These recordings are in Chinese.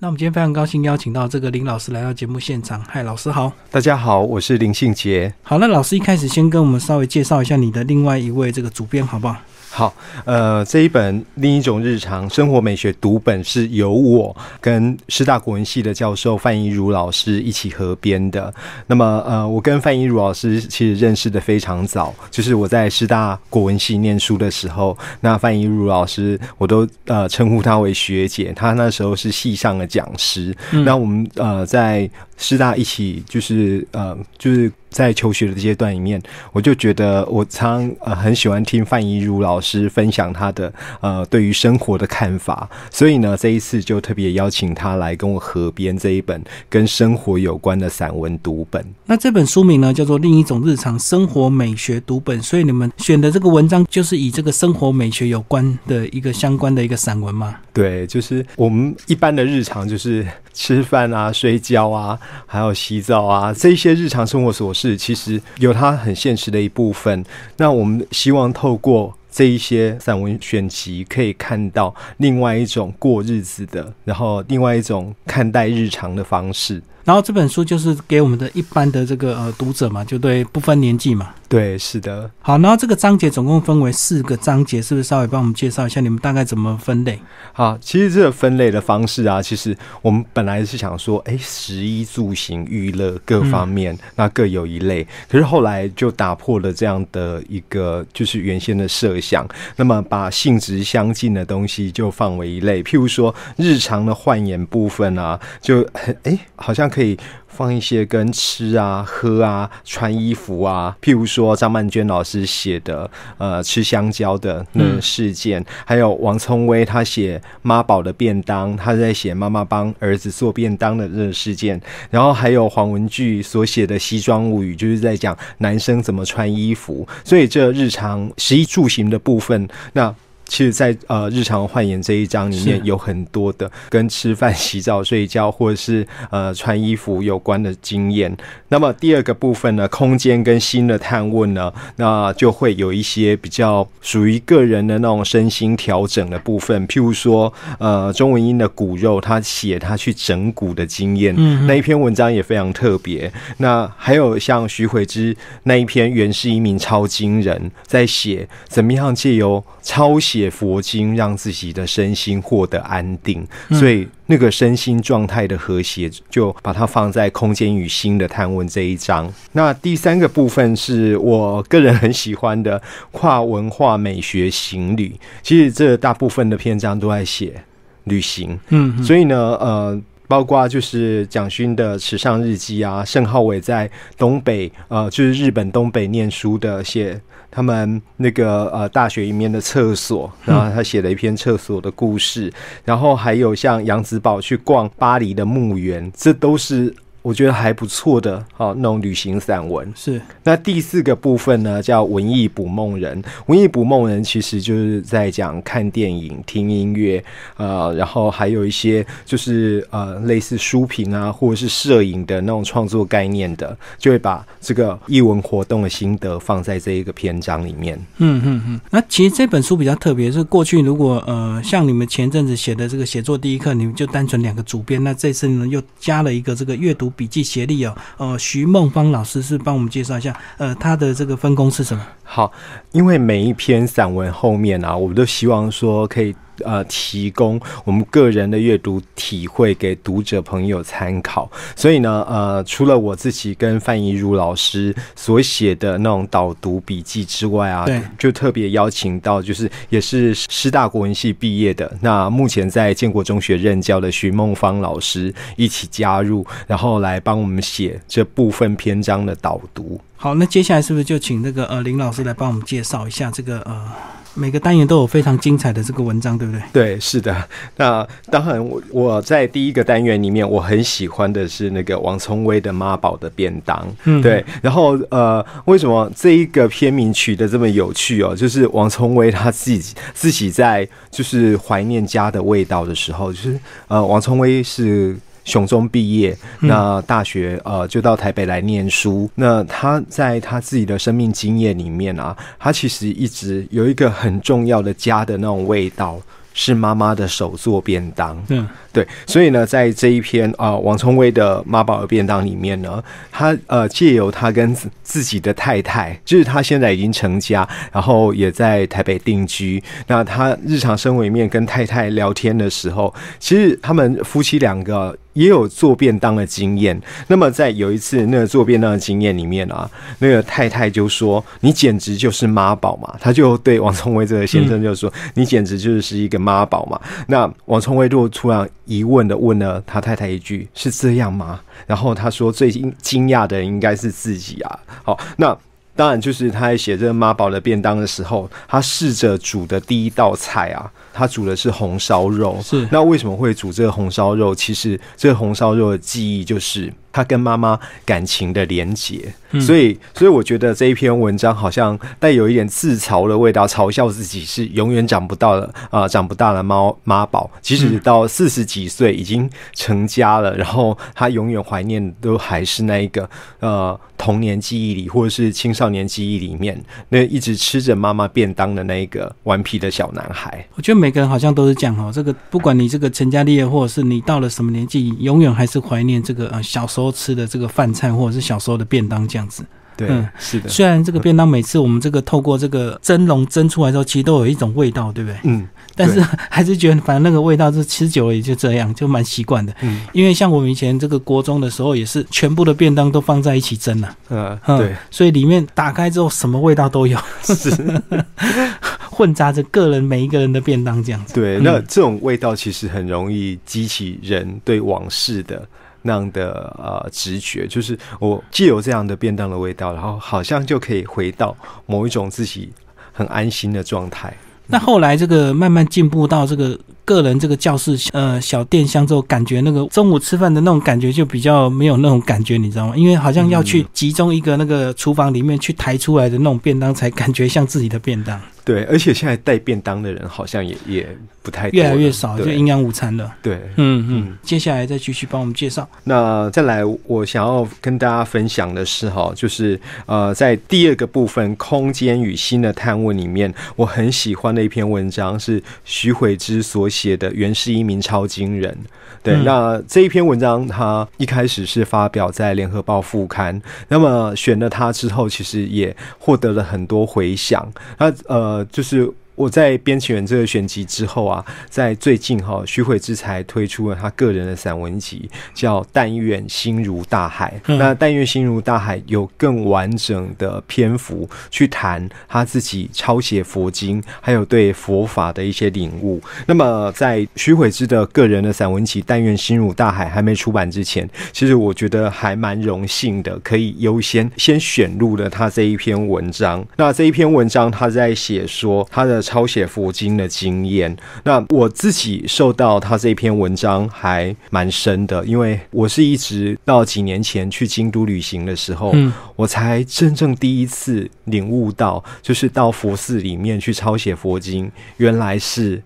那我们今天非常高兴邀请到这个林老师来到节目现场。嗨，老师好。大家好，我是林信杰。好，那老师一开始先跟我们稍微介绍一下你的另外一位这个主编，好不好？好，呃，这一本另一种日常生活美学读本是由我跟师大国文系的教授范一如老师一起合编的。那么，呃，我跟范一如老师其实认识的非常早，就是我在师大国文系念书的时候，那范一如老师我都呃称呼她为学姐，她那时候是系上的讲师。那我们呃在师大一起就是呃就是。在求学的阶段里面，我就觉得我常呃很喜欢听范怡如老师分享他的呃对于生活的看法，所以呢这一次就特别邀请他来跟我合编这一本跟生活有关的散文读本。那这本书名呢叫做《另一种日常生活美学读本》，所以你们选的这个文章就是以这个生活美学有关的一个相关的一个散文吗？对，就是我们一般的日常就是吃饭啊、睡觉啊，还有洗澡啊这些日常生活琐。是，其实有它很现实的一部分。那我们希望透过这一些散文选集，可以看到另外一种过日子的，然后另外一种看待日常的方式。然后这本书就是给我们的一般的这个呃读者嘛，就对，不分年纪嘛。对，是的。好，然后这个章节总共分为四个章节，是不是稍微帮我们介绍一下你们大概怎么分类？好，其实这个分类的方式啊，其实我们本来是想说，哎，食衣住行娱乐各方面，那各有一类。可是后来就打破了这样的一个就是原先的设想，那么把性质相近的东西就放为一类，譬如说日常的换眼部分啊，就很哎，好像可以。放一些跟吃啊、喝啊、穿衣服啊，譬如说张曼娟老师写的呃吃香蕉的那事件，还有王聪威他写妈宝的便当，他在写妈妈帮儿子做便当的这个事件，然后还有黄文具所写的西装物语，就是在讲男生怎么穿衣服，所以这日常食衣住行的部分，那。其实，在呃日常换言这一章里面，有很多的跟吃饭、洗澡、睡觉，或者是呃穿衣服有关的经验。那么第二个部分呢，空间跟新的探问呢，那就会有一些比较属于个人的那种身心调整的部分。譬如说，呃，钟文英的骨肉，他写他去整骨的经验，嗯那一篇文章也非常特别。那还有像徐慧芝那一篇，原是一名超惊人，在写怎么样借由抄写。写佛经，让自己的身心获得安定，所以那个身心状态的和谐，就把它放在空间与心的探问这一章。那第三个部分是我个人很喜欢的跨文化美学行旅。其实这大部分的篇章都在写旅行，嗯，所以呢，呃，包括就是蒋勋的池上日记啊，盛浩伟在东北，呃，就是日本东北念书的写。他们那个呃大学里面的厕所，然后他写了一篇厕所的故事，然后还有像杨子宝去逛巴黎的墓园，这都是。我觉得还不错的，哦那种旅行散文是。那第四个部分呢，叫文艺捕梦人。文艺捕梦人其实就是在讲看电影、听音乐，呃，然后还有一些就是呃类似书评啊，或者是摄影的那种创作概念的，就会把这个译文活动的心得放在这一个篇章里面。嗯嗯嗯。那其实这本书比较特别，是过去如果呃像你们前阵子写的这个写作第一课，你们就单纯两个主编，那这次呢又加了一个这个阅读。笔记协力哦，呃，徐梦芳老师是帮我们介绍一下，呃，他的这个分工是什么？好，因为每一篇散文后面啊，我们都希望说可以。呃，提供我们个人的阅读体会给读者朋友参考。所以呢，呃，除了我自己跟范怡如老师所写的那种导读笔记之外啊，对，就特别邀请到就是也是师大国文系毕业的，那目前在建国中学任教的徐梦芳老师一起加入，然后来帮我们写这部分篇章的导读。好，那接下来是不是就请那个呃林老师来帮我们介绍一下这个呃？每个单元都有非常精彩的这个文章，对不对？对，是的。那当然，我我在第一个单元里面，我很喜欢的是那个王聪威的妈宝的便当。嗯，对。然后呃，为什么这一个片名取得这么有趣哦？就是王聪威他自己自己在就是怀念家的味道的时候，就是呃，王聪威是。雄中毕业，那大学呃就到台北来念书。那他在他自己的生命经验里面啊，他其实一直有一个很重要的家的那种味道。是妈妈的手做便当。嗯，对，所以呢，在这一篇啊、王聪威的妈宝的便当里面呢，他呃借由他跟自自己的太太，就是他现在已经成家，然后也在台北定居。那他日常生活里面跟太太聊天的时候，其实他们夫妻两个也有做便当的经验。那么在有一次那个做便当的经验里面啊，那个太太就说：“你简直就是妈宝嘛！”他就对王聪威这个先生就说：“你简直就是一个妈宝嘛！”那王聪威就突然疑问的问了他太太一句：“是这样吗？”然后他说：“最惊惊讶的人应该是自己啊。”好，那。当然，就是他在写这个妈宝的便当的时候，他试着煮的第一道菜啊，他煮的是红烧肉。是那为什么会煮这个红烧肉？其实这个红烧肉的记忆就是他跟妈妈感情的连结。所以，所以我觉得这一篇文章好像带有一点自嘲的味道，嘲笑自己是永远长不到的啊、长不大的猫妈宝。即使到四十几岁已经成家了，然后他永远怀念的都还是那一个呃童年记忆里，或者是青少年记忆里面那一直吃着妈妈便当的那一个顽皮的小男孩。我觉得每个人好像都是这样哦。这个不管你这个成家立业，或者是你到了什么年纪，永远还是怀念这个呃小时候吃的这个饭菜，或者是小时候的便当这样子。对，嗯是的，虽然这个便当每次我们这个透过这个蒸笼蒸出来之后，其实都有一种味道，对不对？嗯但是 还是觉得反正那个味道，是吃久了也就这样，就蛮习惯的。嗯因为像我们以前这个国中的时候，也是全部的便当都放在一起蒸了、呃，嗯对，所以里面打开之后什么味道都有，是。混杂着个人每一个人的便当这样子。对，嗯那这种味道其实很容易激起人对往事的那样的呃直觉，就是我既有这样的便当的味道，然后好像就可以回到某一种自己很安心的状态。那后来这个慢慢进步到这个个人这个教室呃小电箱之后，感觉那个中午吃饭的那种感觉就比较没有那种感觉，你知道吗？因为好像要去集中一个那个厨房里面去抬出来的那种便当，才感觉像自己的便当，对，而且现在带便当的人好像也也不太越来越少，就对营养午餐了。对。嗯嗯嗯，接下来再继续帮我们介绍。那再来，我想要跟大家分享的是哈，就是呃，在第二个部分“空间与新的探问”里面，我很喜欢的一篇文章是徐悔之所写的《原是一名超惊人》。对，嗯那这一篇文章它一开始是发表在《联合报》副刊，那么选了它之后，其实也获得了很多回响。那呃，呃就是。我在编辑完这个选集之后啊，在最近哈、徐慧之才推出了他个人的散文集，叫《但愿心如大海》。嗯那《但愿心如大海》有更完整的篇幅去谈他自己抄写佛经，还有对佛法的一些领悟。那么在徐慧之的个人的散文集《但愿心如大海》还没出版之前，其实我觉得还蛮荣幸的，可以优先先选入了他这一篇文章。那这一篇文章他在写说他的抄写佛经的经验。那我自己受到他这篇文章还蛮深的，因为我是一直到几年前去京都旅行的时候，嗯我才真正第一次领悟到，就是到佛寺里面去抄写佛经，原来是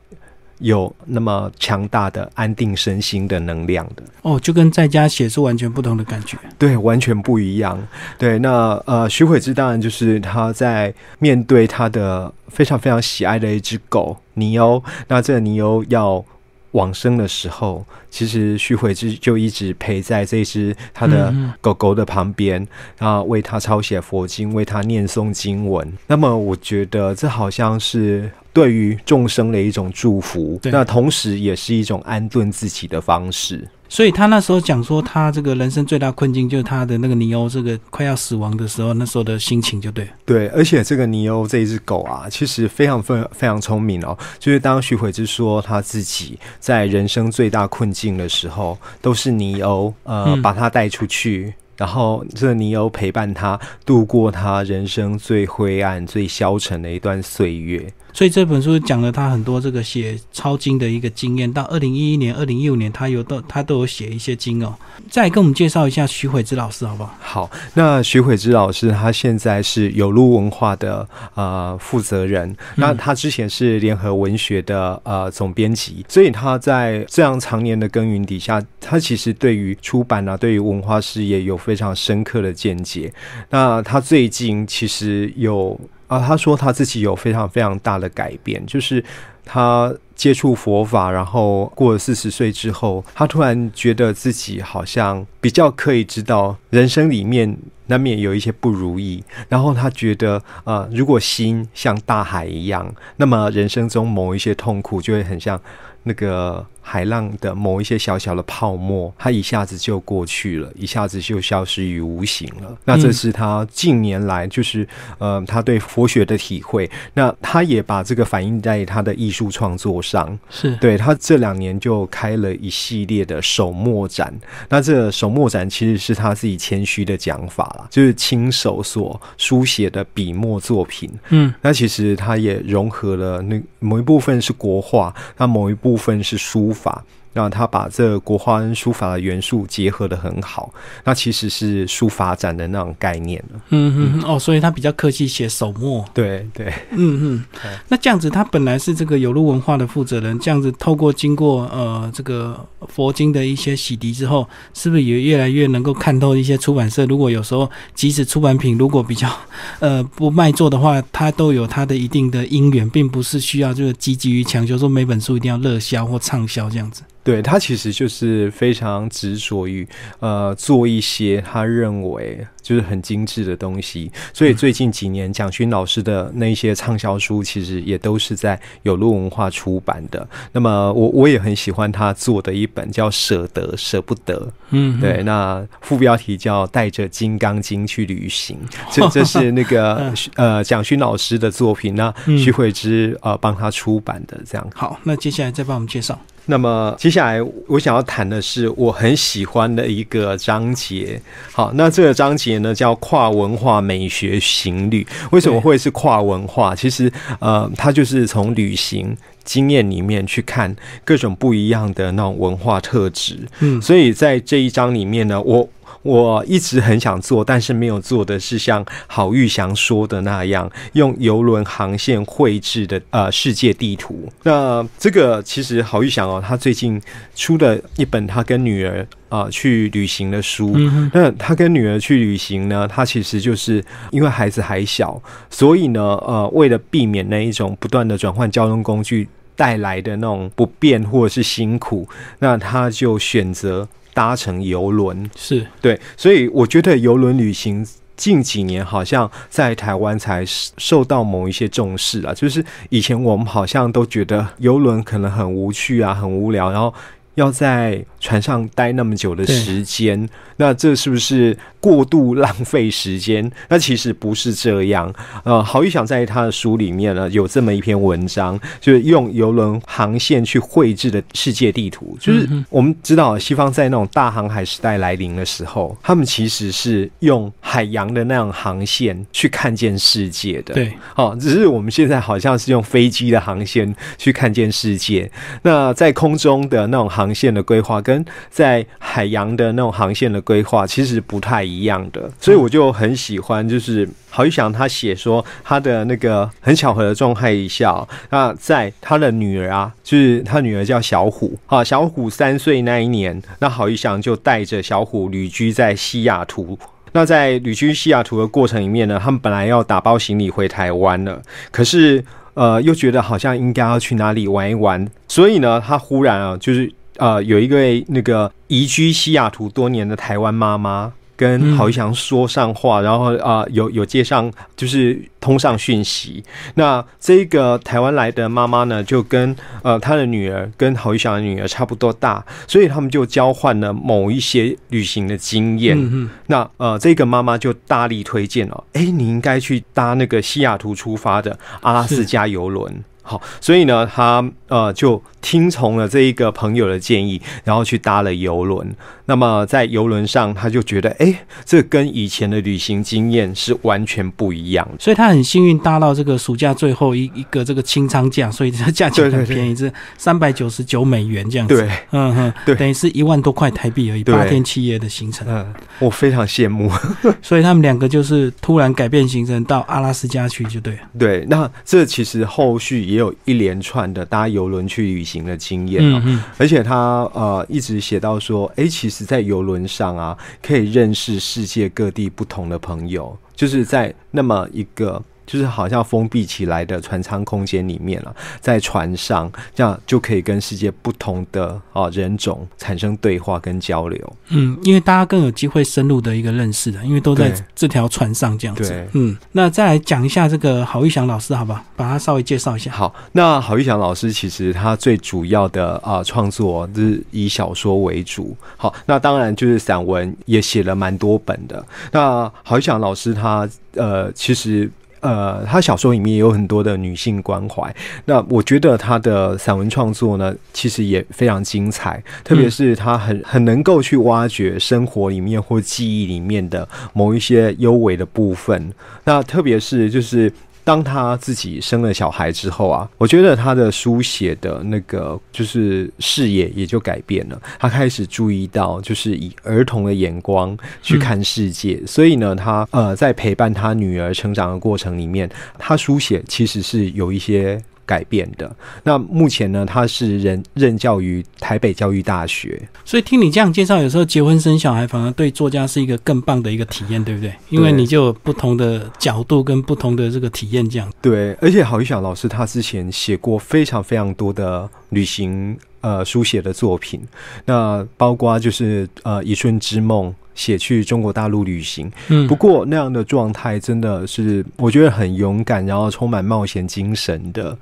有那么强大的安定身心的能量的。哦，就跟在家写是完全不同的感觉。对，完全不一样。对，那呃，徐慧芝当然就是他在面对他的非常非常喜爱的一只狗尼欧，那这个尼欧要往生的时候，其实徐慧芝就一直陪在这只他的狗狗的旁边，然后为他抄写佛经，为他念诵经文。那么，我觉得这好像是。对于众生的一种祝福，那同时也是一种安顿自己的方式。所以他那时候讲说，他这个人生最大困境就是他的那个尼欧这个快要死亡的时候，那时候的心情就对了。对，而且这个尼欧这一只狗啊，其实非常非常非常聪明哦。就是当徐悔之说他自己在人生最大困境的时候，都是尼欧呃、嗯把他带出去。然后，这个尼欧陪伴他度过他人生最灰暗、最消沉的一段岁月。所以这本书讲了他很多这个写抄经的一个经验。到二零一一年、二零一五年，他有都他都有写一些经哦。再跟我们介绍一下徐悔之老师好不好？好，那徐悔之老师他现在是有路文化的呃负责人，那他之前是联合文学的呃总编辑，所以他在这样常年的耕耘底下，他其实对于出版啊，对于文化事业有非常深刻的见解。那他最近其实有啊，他说他自己有非常非常大的改变，就是他接触佛法，然后过了四十岁之后，他突然觉得自己好像比较可以知道人生里面难免有一些不如意，然后他觉得，呃，如果心像大海一样，那么人生中某一些痛苦就会很像那个。海浪的某一些小小的泡沫，它一下子就过去了，一下子就消失于无形了。那这是他近年来就是呃，他对佛学的体会。那他也把这个反映在他的艺术创作上。是对他这两年就开了一系列的手墨展。那这手墨展其实是他自己谦虚的讲法了，就是亲手所书写的笔墨作品。嗯，那其实他也融合了那某一部分是国画，那某一部分是书。法。让他把这国画跟书法的元素结合的很好，那其实是书法展的那种概念了。嗯嗯哦，所以他比较客气写手墨。对对，嗯嗯。那这样子，他本来是这个有路文化的负责人，这样子透过经过呃这个佛经的一些洗涤之后，是不是也越来越能够看透一些出版社？如果有时候即使出版品如果比较 呃不卖座的话，他都有他的一定的因缘，并不是需要就是积极于强求说每本书一定要热销或畅销这样子。对他其实就是非常执着于呃做一些他认为就是很精致的东西，所以最近几年蒋勋老师的那些畅销书其实也都是在有路文化出版的。那么我我也很喜欢他做的一本叫《舍得舍不得》，嗯，对，那副标题叫《带着金刚经去旅行》，这 这是那个呃蒋勋老师的作品，那徐慧芝呃帮他出版的这样。好，那接下来再帮我们介绍。那么接下来我想要谈的是我很喜欢的一个章节。好，那这个章节呢叫跨文化美学行旅。为什么会是跨文化？其实呃，它就是从旅行经验里面去看各种不一样的那种文化特质。嗯，所以在这一章里面呢，我。我一直很想做，但是没有做的是像郝玉祥说的那样，用游轮航线绘制的呃世界地图。那这个其实郝玉祥哦，他最近出了一本他跟女儿啊去旅行的书。那他跟女儿去旅行呢，他其实就是因为孩子还小，所以呢呃为了避免那一种不断的转换交通工具带来的那种不便或者是辛苦，那他就选择。搭乘游轮是对，所以我觉得游轮旅行近几年好像在台湾才受到某一些重视啊。就是以前我们好像都觉得游轮可能很无趣啊，很无聊，然后要在船上待那么久的时间，那这是不是？过度浪费时间，那其实不是这样。呃，郝玉想在他的书里面呢，有这么一篇文章，就是用游轮航线去绘制的世界地图。就是我们知道，西方在那种大航海时代来临的时候，他们其实是用海洋的那样航线去看见世界的。对，哦，只是我们现在好像是用飞机的航线去看见世界。那在空中的那种航线的规划，跟在海洋的那种航线的规划，其实不太。一一样的，所以我就很喜欢，就是郝玉祥他写说他的那个很巧合的状态一下，那在他的女儿啊，就是他女儿叫小虎啊，小虎三岁那一年，那郝玉祥就带着小虎旅居在西雅图。那在旅居西雅图的过程里面呢，他们本来要打包行李回台湾了，可是呃又觉得好像应该要去哪里玩一玩，所以呢，他忽然啊，就是呃有一位那个移居西雅图多年的台湾妈妈。跟郝玉祥说上话，然后啊，有有接上，就是通上讯息。那这个台湾来的妈妈呢，就跟呃她的女儿跟郝玉祥的女儿差不多大，所以他们就交换了某一些旅行的经验。那呃，这个妈妈就大力推荐了，哎，你应该去搭那个西雅图出发的阿拉斯加游轮。好，所以呢，他呃就听从了这一个朋友的建议，然后去搭了游轮。那么在游轮上，他就觉得，哎，这跟以前的旅行经验是完全不一样。所以他很幸运搭到这个暑假最后一一个这个清仓价，所以这价钱很便宜，是三百九十九美元这样子。对，嗯哼，对，等于是一万多块台币而已，八天七夜的行程。嗯，我非常羡慕。所以他们两个就是突然改变行程到阿拉斯加去，就对。对，那这其实后续。也有一连串的搭游轮去旅行的经验嗯而且他呃一直写到说，哎，其实，在游轮上啊，可以认识世界各地不同的朋友，就是在那么一个。就是好像封闭起来的船舱空间里面了，在船上这样就可以跟世界不同的啊人种产生对话跟交流。嗯，因为大家更有机会深入的一个认识的，因为都在这条船上这样子对。嗯，那再来讲一下这个郝玉祥老师，好吧，把他稍微介绍一下。好，那郝玉祥老师其实他最主要的啊创作就是以小说为主。好，那当然就是散文也写了蛮多本的。那郝玉祥老师他呃其实。呃，他小说里面也有很多的女性关怀。那我觉得他的散文创作呢，其实也非常精彩，特别是他很很能够去挖掘生活里面或记忆里面的某一些优美的部分。那特别是就是。当他自己生了小孩之后啊，我觉得他的书写的那个就是视野也就改变了。他开始注意到，就是以儿童的眼光去看世界。所以呢，他呃在陪伴他女儿成长的过程里面，他书写其实是有一些。改变的。那目前呢，他是任任教于台北教育大学。所以听你这样介绍，有时候结婚生小孩反而对作家是一个更棒的一个体验，对不对？因为你就有不同的角度跟不同的这个体验，这样。对，而且郝玉祥老师他之前写过非常非常多的旅行呃书写的作品，那包括就是呃一瞬之梦。写去中国大陆旅行，嗯，不过那样的状态真的是我觉得很勇敢，然后充满冒险精神的，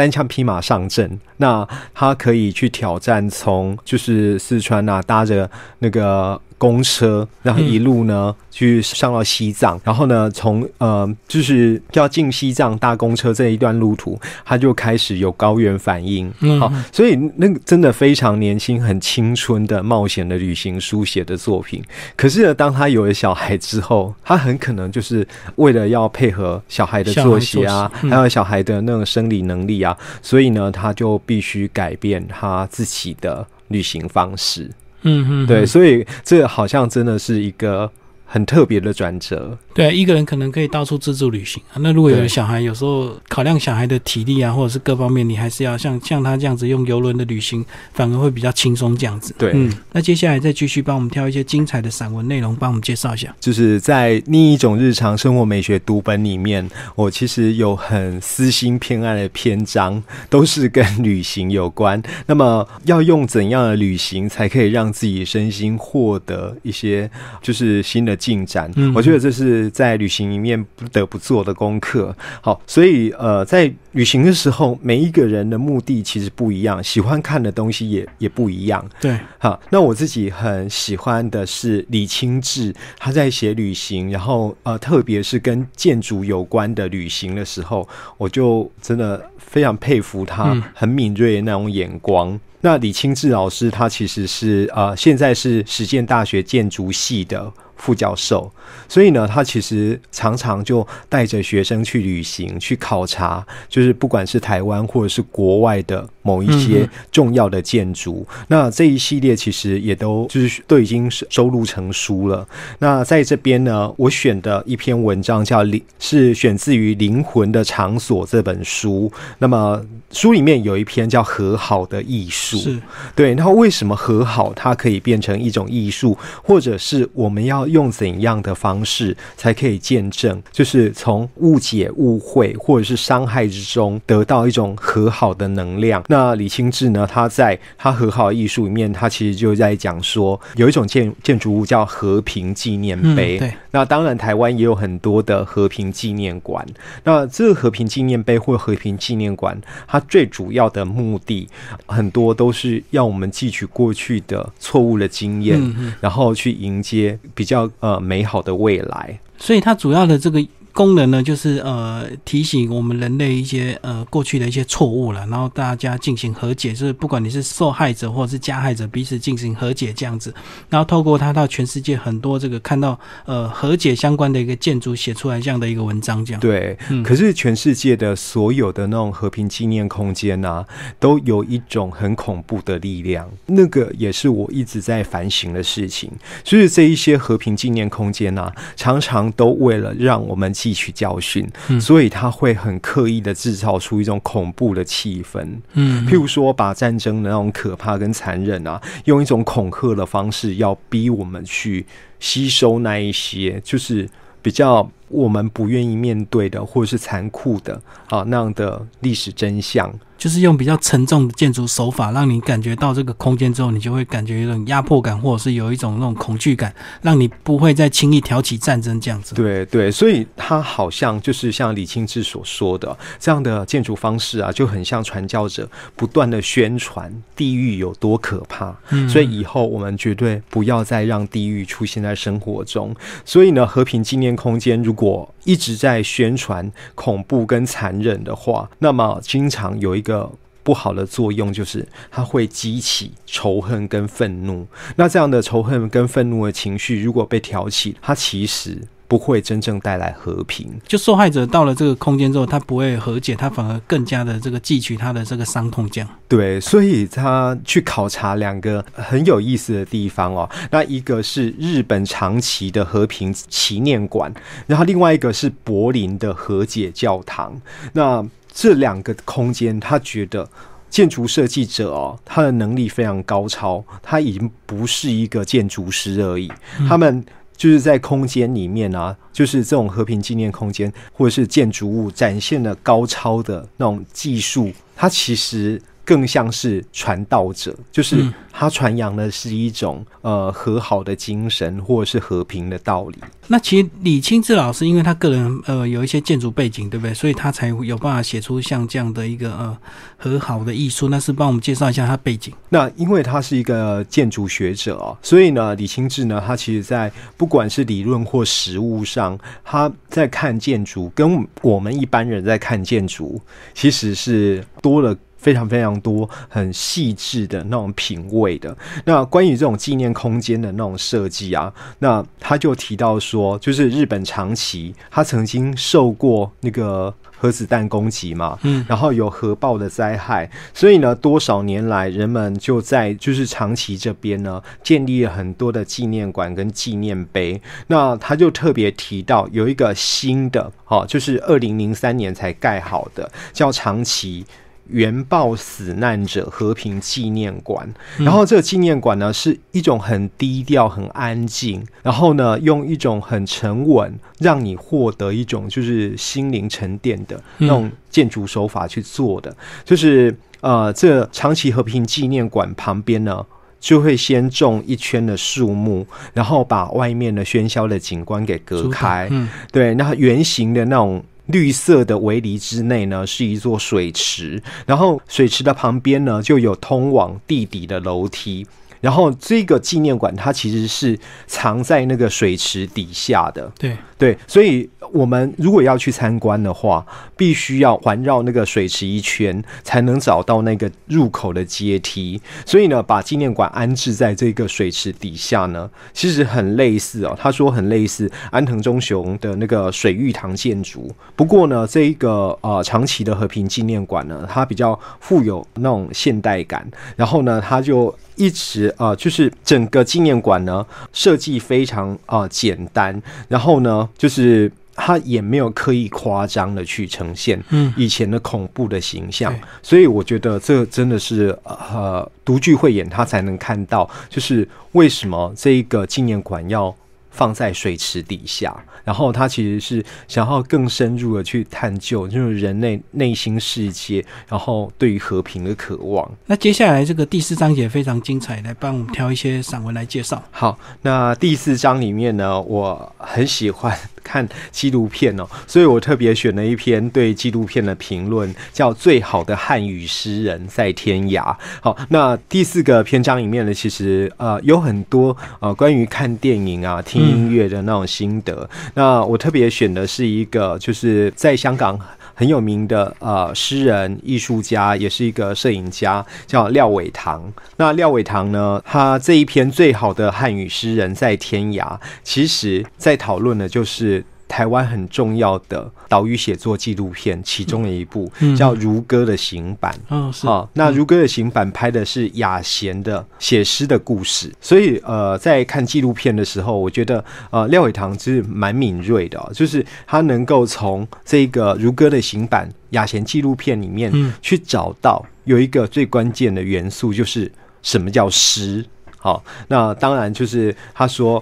单枪匹马上阵。那他可以去挑战，从就是四川啊，搭着那个公车，然后一路呢、去上到西藏，然后呢从呃就是要进西藏搭公车这一段路途，他就开始有高原反应，嗯好，所以那个真的非常年轻、很青春的冒险的旅行书写的作品。可是呢，当他有了小孩之后，他很可能就是为了要配合小孩的作息啊，还有小孩的那种生理能力啊，所以呢，他就必须改变他自己的旅行方式。嗯嗯，对，嗯所以这好像真的是一个很特别的转折。对，一个人可能可以到处自助旅行啊。那如果有了小孩，有时候考量小孩的体力啊，或者是各方面，你还是要像像他这样子用游轮的旅行，反而会比较轻松这样子。对嗯，那接下来再继续帮我们挑一些精彩的散文内容，帮我们介绍一下。就是在另一种日常生活美学读本里面，我其实有很私心偏爱的篇章，都是跟旅行有关。那么，要用怎样的旅行才可以让自己身心获得一些就是新的进展？嗯我觉得这是在旅行里面不得不做的功课。好，所以呃，在旅行的时候，每一个人的目的其实不一样，喜欢看的东西也也不一样。对，好，那我自己很喜欢的是李清志，他在写旅行，然后呃，特别是跟建筑有关的旅行的时候，我就真的非常佩服他嗯很敏锐的那种眼光。那李清志老师，他其实是呃，现在是实践大学建筑系的副教授，所以呢，他其实常常就带着学生去旅行，去考察，就是不管是台湾或者是国外的某一嗯些重要的建筑。那这一系列其实也都就是都已经是收录成书了。那在这边呢，我选的一篇文章叫《灵》，是选自于《灵魂的场所》这本书。那么书里面有一篇叫《和好的艺术》。是，对，那为什么和好它可以变成一种艺术，或者是我们要用怎样的方式才可以见证，就是从误解、误会或者是伤害之中得到一种和好的能量？那李清志呢，他在他和好的艺术里面，他其实就在讲说，有一种建建筑物叫和平纪念嗯，碑。对，那当然，台湾也有很多的和平纪念馆。那这个和平纪念碑或和平纪念馆，它最主要的目的，很多都是要我们汲取过去的错误的经验，然后去迎接比较呃美好的未来。所以它主要的这个功能呢，就是呃提醒我们人类一些呃过去的一些错误了，然后大家进行和解，就是不管你是受害者或者是加害者，彼此进行和解这样子，然后透过它到全世界很多这个看到呃和解相关的一个建筑写出来这样的一个文章，这样。对，可是全世界的所有的那种和平纪念空间啊，都有一种很恐怖的力量。那个也是我一直在反省的事情。就是这一些和平纪念空间啊，常常都为了让我们汲取教训，嗯所以他会很刻意的制造出一种恐怖的气氛。嗯，譬如说，把战争的那种可怕跟残忍啊，用一种恐吓的方式，要逼我们去吸收那一些，就是比较我们不愿意面对的，或者是残酷的啊那样的历史真相。就是用比较沉重的建筑手法，让你感觉到这个空间之后，你就会感觉有种压迫感，或者是有一种那种恐惧感，让你不会再轻易挑起战争这样子。对对，所以它好像就是像李清志所说的这样的建筑方式啊，就很像传教者不断的宣传地狱有多可怕。嗯，所以以后我们绝对不要再让地狱出现在生活中。所以呢，和平纪念空间如果果一直在宣传恐怖跟残忍的话，那么经常有一。个不好的作用就是，它会激起仇恨跟愤怒。那这样的仇恨跟愤怒的情绪，如果被挑起，它其实不会真正带来和平。就受害者到了这个空间之后，他不会和解，他反而更加的这个汲取他的这个伤痛。这样对，所以他去考察两个很有意思的地方哦。那一个是日本长崎的和平祈念馆，然后另外一个是柏林的和解教堂。那这两个空间，他觉得建筑设计者哦，他的能力非常高超，他已经不是一个建筑师而已。他们就是在空间里面啊，就是这种和平纪念空间或者是建筑物展现了高超的那种技术，它其实。更像是传道者，就是他传扬的是一种呃和好的精神，或者是和平的道理。那其实李清志老师，因为他个人呃有一些建筑背景，对不对？所以他才有办法写出像这样的一个呃和好的艺术。那是帮我们介绍一下他背景。那因为他是一个建筑学者哦，所以呢，李清志呢，他其实在不管是理论或实物上，他在看建筑，跟我们一般人在看建筑，其实是多了。非常非常多很细致的那种品味的。那关于这种纪念空间的那种设计啊，那他就提到说，就是日本长崎，他曾经受过那个核子弹攻击嘛，嗯，然后有核爆的灾害，所以呢，多少年来人们就在就是长崎这边呢，建立了很多的纪念馆跟纪念碑。那他就特别提到有一个新的，哦，就是二零零三年才盖好的，叫长崎。原爆死难者和平纪念馆，然后这个纪念馆呢是一种很低调、很安静，然后呢用一种很沉稳，让你获得一种就是心灵沉淀的那种建筑手法去做的。就是呃，这长崎和平纪念馆旁边呢，就会先种一圈的树木，然后把外面的喧嚣的景观给隔开。嗯，对，那圆形的那种。绿色的围篱之内呢，是一座水池，然后水池的旁边呢，就有通往地底的楼梯。然后这个纪念馆它其实是藏在那个水池底下的，对对，所以我们如果要去参观的话，必须要环绕那个水池一圈，才能找到那个入口的阶梯。所以呢，把纪念馆安置在这个水池底下呢，其实很类似哦。他说很类似安藤忠雄的那个水玉堂建筑。不过呢，这一个呃长崎的和平纪念馆呢，它比较富有那种现代感。然后呢，它就一直。啊，就是整个纪念馆呢，设计非常啊简单，然后呢，就是他也没有刻意夸张的去呈现以前的恐怖的形象，所以我觉得这真的是呃独具慧眼，他才能看到，就是为什么这一个纪念馆要。放在水池底下，然后他其实是想要更深入的去探究，就是人类内心世界，然后对于和平的渴望。那接下来这个第四章也非常精彩，来帮我们挑一些散文来介绍。好，那第四章里面呢，我很喜欢看纪录片哦，所以我特别选了一篇对纪录片的评论，叫《最好的汉语诗人在天涯》。好，那第四个篇章里面呢，其实呃有很多呃关于看电影啊听。音乐的那种心得，那我特别选的是一个，就是在香港很有名的呃诗人、艺术家，也是一个摄影家，叫廖伟棠。那廖伟棠呢，他这一篇最好的汉语诗人在天涯，其实在讨论的就是。台湾很重要的岛屿写作纪录片，其中的一部叫《如歌》的行版。嗯，是啊。那《如歌》的行版拍的是雅贤的写诗的故事，所以呃，在看纪录片的时候，我觉得呃，廖伟棠是蛮敏锐的，就是他能够从这个《如歌》的行版雅贤纪录片里面去找到有一个最关键的元素，就是什么叫诗。好，那当然就是他说。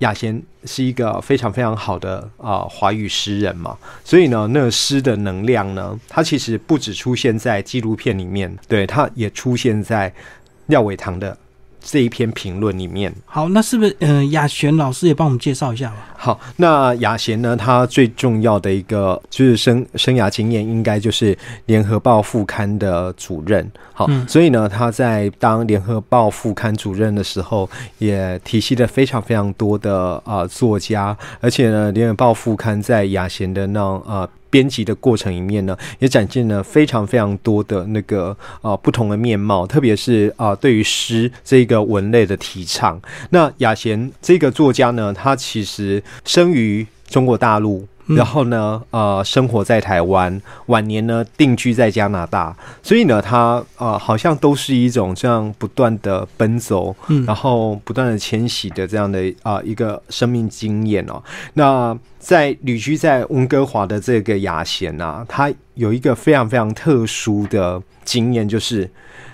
雅贤是一个非常非常好的啊华语诗人嘛，所以呢，那诗的能量呢，它其实不只出现在纪录片里面，对，它也出现在廖伟棠的。这一篇评论里面，好，那是不是嗯，雅璇老师也帮我们介绍一下吧？好，那雅贤呢，他最重要的一个就是生生涯经验，应该就是联合报副刊的主任。好，所以呢，他在当联合报副刊主任的时候，也体系了非常非常多的啊作家，而且呢，联合报副刊在雅贤的那啊。编辑的过程里面呢，也展现了非常非常多的那个啊不同的面貌，特别是啊对于诗这个文类的提倡。那雅贤这个作家呢，他其实生于中国大陆。然后呢，呃，生活在台湾，晚年呢定居在加拿大，所以呢，他呃好像都是一种这样不断的奔走，然后不断的迁徙的这样的啊一个生命经验哦。那在旅居在温哥华的这个雅贤啊，他有一个非常非常特殊的经验，就是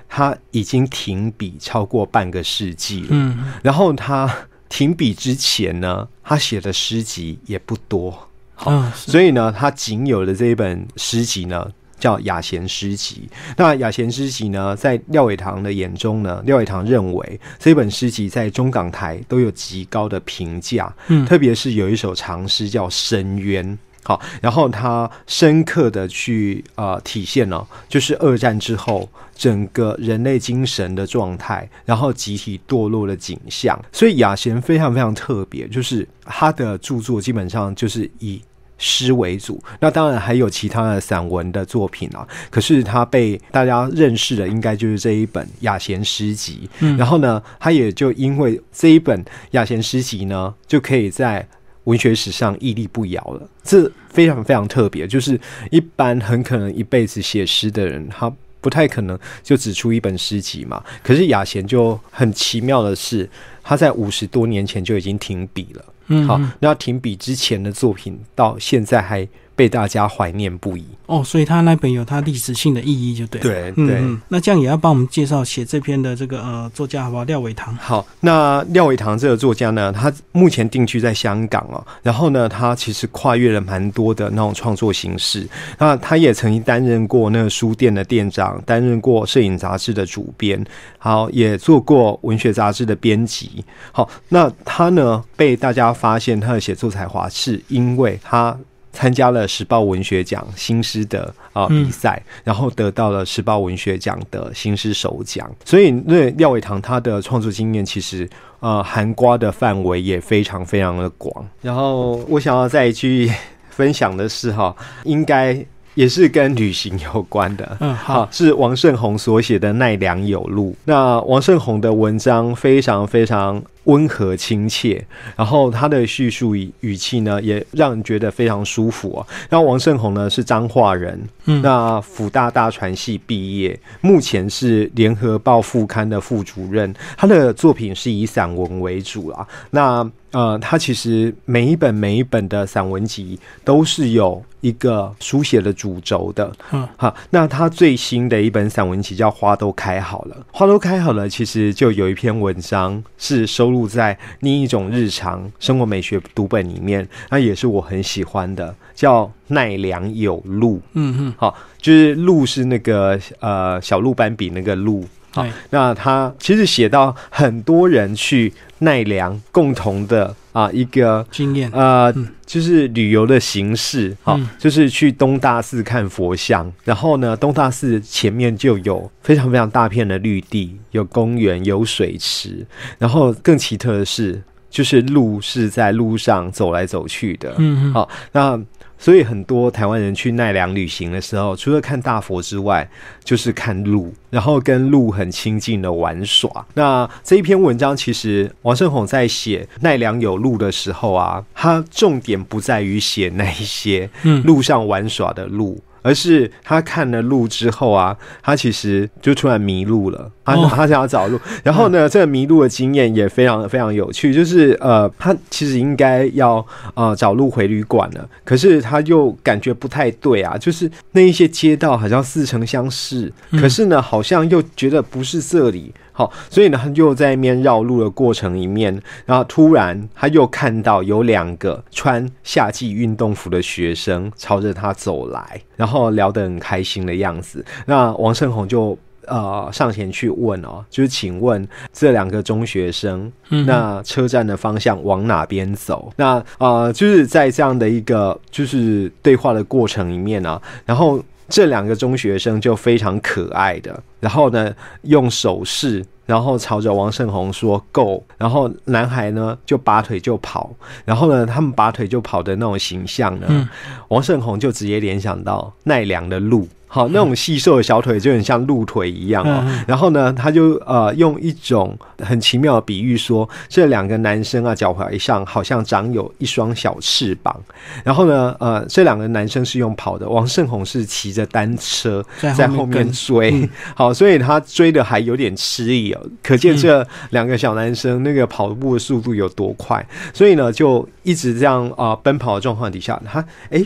他已经停笔超过半个世纪了。嗯，然后他停笔之前呢，他写的诗集也不多。嗯，所以呢，他仅有的这一本诗集呢，叫《雅贤诗集》。那《雅贤诗集》呢，在廖伟棠的眼中呢，廖伟棠认为这本诗集在中港台都有极高的评价。嗯，特别是有一首长诗叫《深渊》。好，然后他深刻的去呃体现了，就是二战之后整个人类精神的状态，然后集体堕落的景象。所以雅贤非常非常特别，就是他的著作基本上就是以。诗为主，那当然还有其他的散文的作品啊。可是他被大家认识的，应该就是这一本雅贤诗集。嗯，然后呢，他也就因为这一本雅贤诗集呢，就可以在文学史上屹立不摇了。这非常非常特别，就是一般很可能一辈子写诗的人，他不太可能就只出一本诗集嘛。可是雅贤就很奇妙的是，他在五十多年前就已经停笔了。嗯，好，那停笔之前的作品到现在还被大家怀念不已哦，所以他那本有他历史性的意义，就对。对对，那这样也要帮我们介绍写这篇的这个呃作家好不好？廖伟棠。好，那廖伟棠这个作家呢，他目前定居在香港哦，然后呢，他其实跨越了蛮多的那种创作形式。那他也曾经担任过那个书店的店长，担任过摄影杂志的主编，好，也做过文学杂志的编辑。好，那他呢被大家发现他的写作才华，是因为他。参加了时报文学奖新诗的啊比赛，然后得到了时报文学奖的新诗首奖。所以，那廖伟棠他的创作经验其实呃含瓜的范围也非常非常的广。然后，我想要再去分享的是哈，应该。也是跟旅行有关的，嗯，好，是王胜宏所写的《奈良有路》。那王胜宏的文章非常非常温和亲切，然后他的叙述语语气呢，也让人觉得非常舒服啊。那王胜宏呢是彰化人，嗯，那辅大大传系毕业，目前是联合报副刊的副主任。他的作品是以散文为主啦。那呃，他其实每一本每一本的散文集都是有一个书写的主轴的，嗯，好，那他最新的一本散文集叫《花都开好了》，《花都开好了》其实就有一篇文章是收录在另一种日常生活美学读本里面，那也是我很喜欢的，叫《奈良有鹿》，嗯哼，好，就是鹿是那个呃小鹿斑比那个鹿。好，那他其实写到很多人去奈良共同的啊一个经验。啊，就是旅游的形式，好，就是去东大寺看佛像，然后呢，东大寺前面就有非常非常大片的绿地，有公园，有水池，然后更奇特的是，就是路是在路上走来走去的，嗯，好，那。所以很多台湾人去奈良旅行的时候，除了看大佛之外，就是看鹿，然后跟鹿很亲近的玩耍。那这一篇文章，其实王胜宏在写奈良有鹿的时候啊，他重点不在于写那一些路上玩耍的鹿，而是他看了鹿之后啊，他其实就突然迷路了。他他想要找路，然后呢，这个迷路的经验也非常非常有趣，就是呃，他其实应该要呃找路回旅馆了，可是他又感觉不太对啊，就是那一些街道好像似曾相识，可是呢，好像又觉得不是这里。好，所以呢，他又在一面绕路的过程里面，然后突然他又看到有两个穿夏季运动服的学生朝着他走来，然后聊得很开心的样子。那王胜宏就呃上前去问哦，就是请问这两个中学生，那车站的方向往哪边走？那呃，就是在这样的一个就是对话的过程里面呢，然后。这两个中学生就非常可爱的，然后呢用手势，然后朝着王胜宏说 “go”，然后男孩呢就拔腿就跑，然后呢他们拔腿就跑的那种形象呢，王胜宏就直接联想到奈良的鹿。好，那种细瘦的小腿就很像鹿腿一样哦。然后呢，他就呃用一种很奇妙的比喻说，这两个男生啊，脚踝上好像长有一双小翅膀。然后呢，呃，这两个男生是用跑的，王胜宏是骑着单车 在后面追。好，所以他追的还有点吃力哦，可见这两个小男生那个跑步的速度有多快。所以呢，就一直这样啊奔跑的状况底下，他哎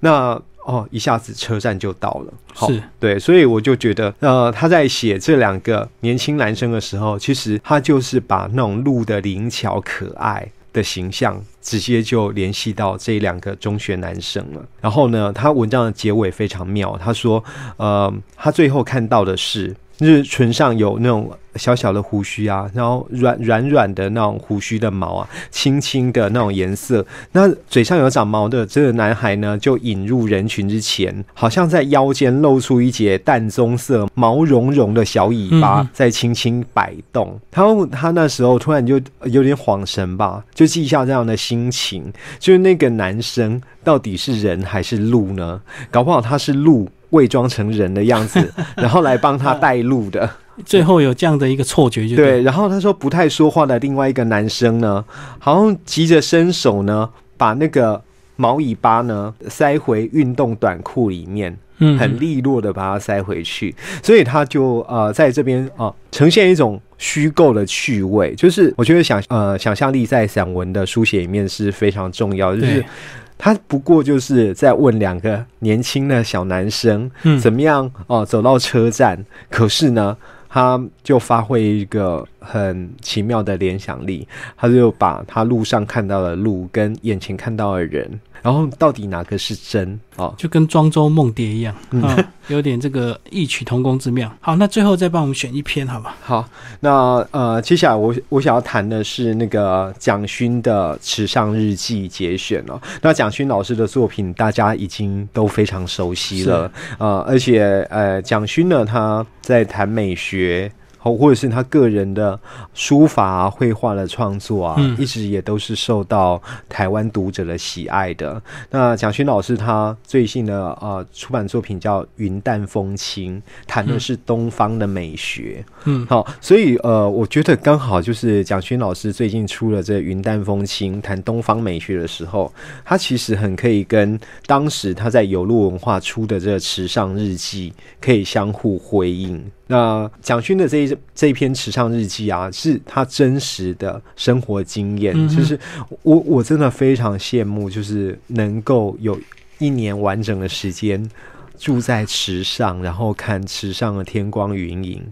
那。哦，一下子车站就到了，是。对，所以我就觉得，呃，他在写这两个年轻男生的时候，其实他就是把那种路的灵巧可爱的形象，直接就联系到这两个中学男生了。然后呢，他文章的结尾非常妙，他说，呃，他最后看到的是。就是唇上有那种小小的胡须啊，然后软软软的那种胡须的毛啊，青青的那种颜色。那嘴上有长毛的这个男孩呢，就引入人群之前，好像在腰间露出一截淡棕色、毛茸茸的小尾巴，在轻轻摆动。他他那时候突然就有点恍神吧，就记下这样的心情，就是那个男生到底是人还是鹿呢？搞不好他是鹿。伪装成人的样子，然后来帮他带路的，最后有这样的一个错觉，就对。然后他说不太说话的另外一个男生呢，好像急着伸手呢，把那个毛尾巴呢塞回运动短裤里面，嗯，很利落的把它塞回去。所以他就呃在这边啊呈现一种虚构的趣味，就是我觉得想呃想象力在散文的书写里面是非常重要，就是。他不过就是在问两个年轻的小男生，怎么样哦，走到车站。可是呢，他就发挥一个很奇妙的联想力，他就把他路上看到的路跟眼前看到的人。然后到底哪个是真啊？就跟庄周梦蝶一样，嗯，有点这个异曲同工之妙。好，那最后再帮我们选一篇，好吧？好，那呃，接下来我我想要谈的是那个蒋勋的《池上日记》节选哦。那蒋勋老师的作品大家已经都非常熟悉了，呃，而且呃，蒋勋呢，他在谈美学。或者是他个人的书法、绘画的创作啊，一直也都是受到台湾读者的喜爱的。那蒋勋老师他最近的呃出版作品叫《云淡风轻》，谈的是东方的美学。嗯，好，所以呃，我觉得刚好就是蒋勋老师最近出了这《云淡风轻》，谈东方美学的时候，他其实很可以跟当时他在有路文化出的这个《池上日记》可以相互辉映。那蒋勋的这一这一篇池上日记啊，是他真实的生活经验。就是我我真的非常羡慕，就是能够有一年完整的时间住在池上，然后看池上的天光云影，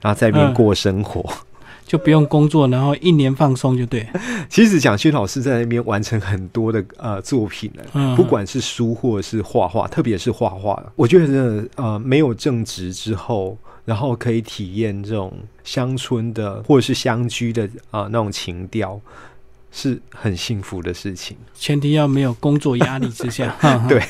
然后在那边过生活，就不用工作，然后一年放松就对。其实蒋勋老师在那边完成很多的呃作品呢，不管是书或者是画画，特别是画画，我觉得真的呃没有正职之后。然后可以体验这种乡村的或者是乡居的啊那种情调，是很幸福的事情。前提要没有工作压力之下。对，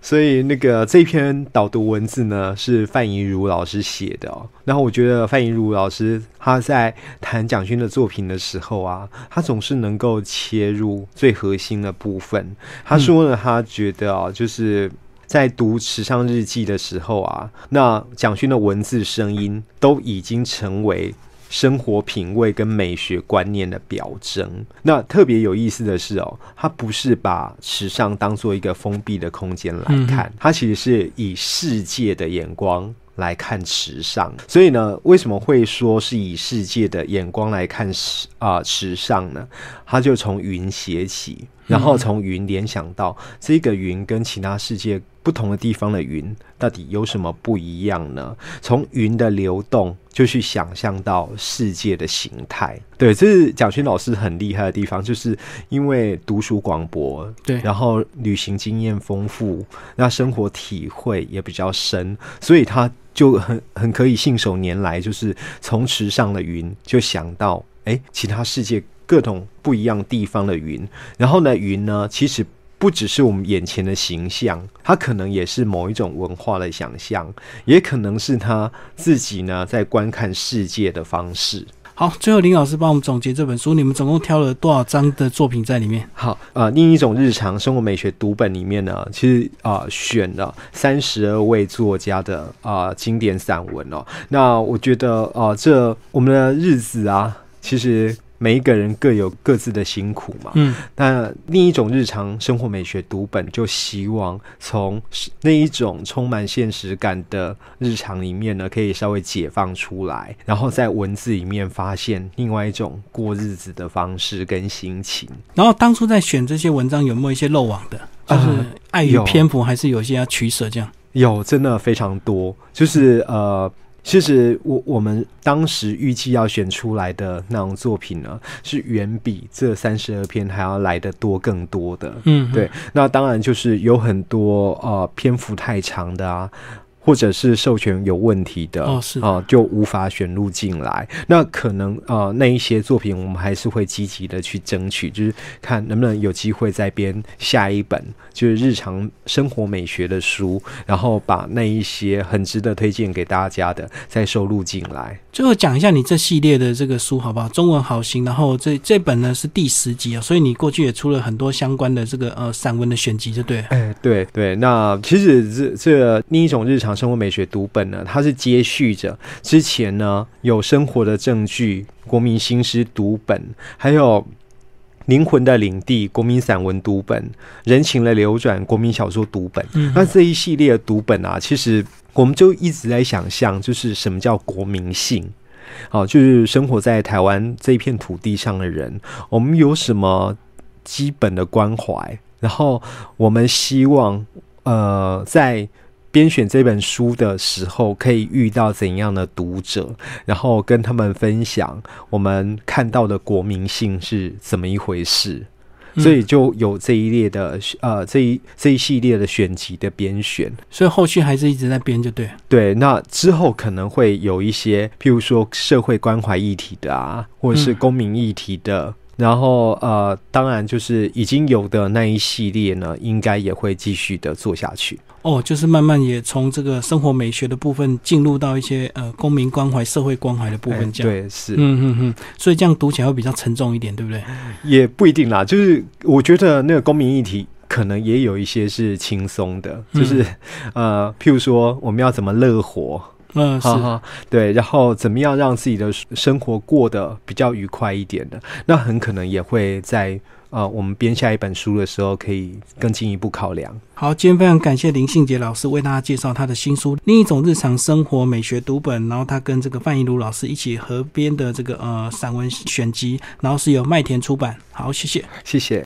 所以那个这篇导读文字呢是范怡如老师写的哦。然后我觉得范怡如老师他在谈蒋勋的作品的时候啊，他总是能够切入最核心的部分。他说呢，他觉得啊，就是。在读《时尚日记》的时候啊，那蒋勋的文字声音都已经成为生活品味跟美学观念的表征。那特别有意思的是哦，他不是把时尚当做一个封闭的空间来看，他其实是以世界的眼光来看时尚。所以呢，为什么会说是以世界的眼光来看时啊时尚呢？他就从云写起，然后从云联想到这个云跟其他世界不同的地方的云到底有什么不一样呢？从云的流动就去想象到世界的形态。对，这是蒋勋老师很厉害的地方，就是因为读书广博，对，然后旅行经验丰富，那生活体会也比较深，所以他就很很可以信手拈来，就是从池上的云就想到，哎，其他世界。各种不一样地方的云，然后呢，云呢，其实不只是我们眼前的形象，它可能也是某一种文化的想象，也可能是他自己呢在观看世界的方式。好，最后林老师帮我们总结这本书，你们总共挑了多少章的作品在里面？好，呃，另一种日常生活美学读本里面呢，其实啊选了三十二位作家的啊经典散文哦。那我觉得啊，这我们的日子啊，其实。每一个人各有各自的辛苦嘛，嗯，那另一种日常生活美学读本，就希望从那一种充满现实感的日常里面呢，可以稍微解放出来，然后在文字里面发现另外一种过日子的方式跟心情。然后当初在选这些文章，有没有一些漏网的？就是碍于篇幅，还是有些要取舍？这样有，真的非常多，就是呃。其实我我们当时预计要选出来的那种作品呢，是远比这三十二篇还要来的多更多的。嗯，对。那当然就是有很多呃篇幅太长的啊。或者是授权有问题的哦，是啊，就无法选入进来。那可能啊，那一些作品我们还是会积极的去争取，就是看能不能有机会再编下一本，就是日常生活美学的书，然后把那一些很值得推荐给大家的再收录进来。最后讲一下你这系列的这个书好不好？中文好行，然后这这本呢是第十集啊，所以你过去也出了很多相关的这个呃散文的选集，就对。哎，对对，那其实这这另一种日常生活美学读本呢，它是接续着之前呢有生活的证据国民新诗读本，还有灵魂的领地国民散文读本，人情的流转国民小说读本。那这一系列的读本啊，其实。我们就一直在想象，就是什么叫国民性？好，就是生活在台湾这一片土地上的人，我们有什么基本的关怀？然后我们希望，呃，在编选这本书的时候，可以遇到怎样的读者，然后跟他们分享我们看到的国民性是怎么一回事。所以就有这一列的呃这一这一系列的选集的编选，所以后续还是一直在编，就对。对，那之后可能会有一些，譬如说社会关怀议题的啊，或者是公民议题的。然后呃，当然就是已经有的那一系列呢，应该也会继续的做下去。哦，就是慢慢也从这个生活美学的部分进入到一些呃公民关怀、社会关怀的部分，这样对是，嗯嗯嗯，所以这样读起来会比较沉重一点，对不对？也不一定啦，就是我觉得那个公民议题可能也有一些是轻松的，就是呃，譬如说我们要怎么乐活。嗯，是对，然后怎么样让自己的生活过得比较愉快一点的？那很可能也会在呃，我们编下一本书的时候，可以更进一步考量。好，今天非常感谢林信杰老师为大家介绍他的新书《另一种日常生活美学读本》，然后他跟这个范一如老师一起合编的这个呃散文选集，然后是由麦田出版。好，谢谢，谢谢。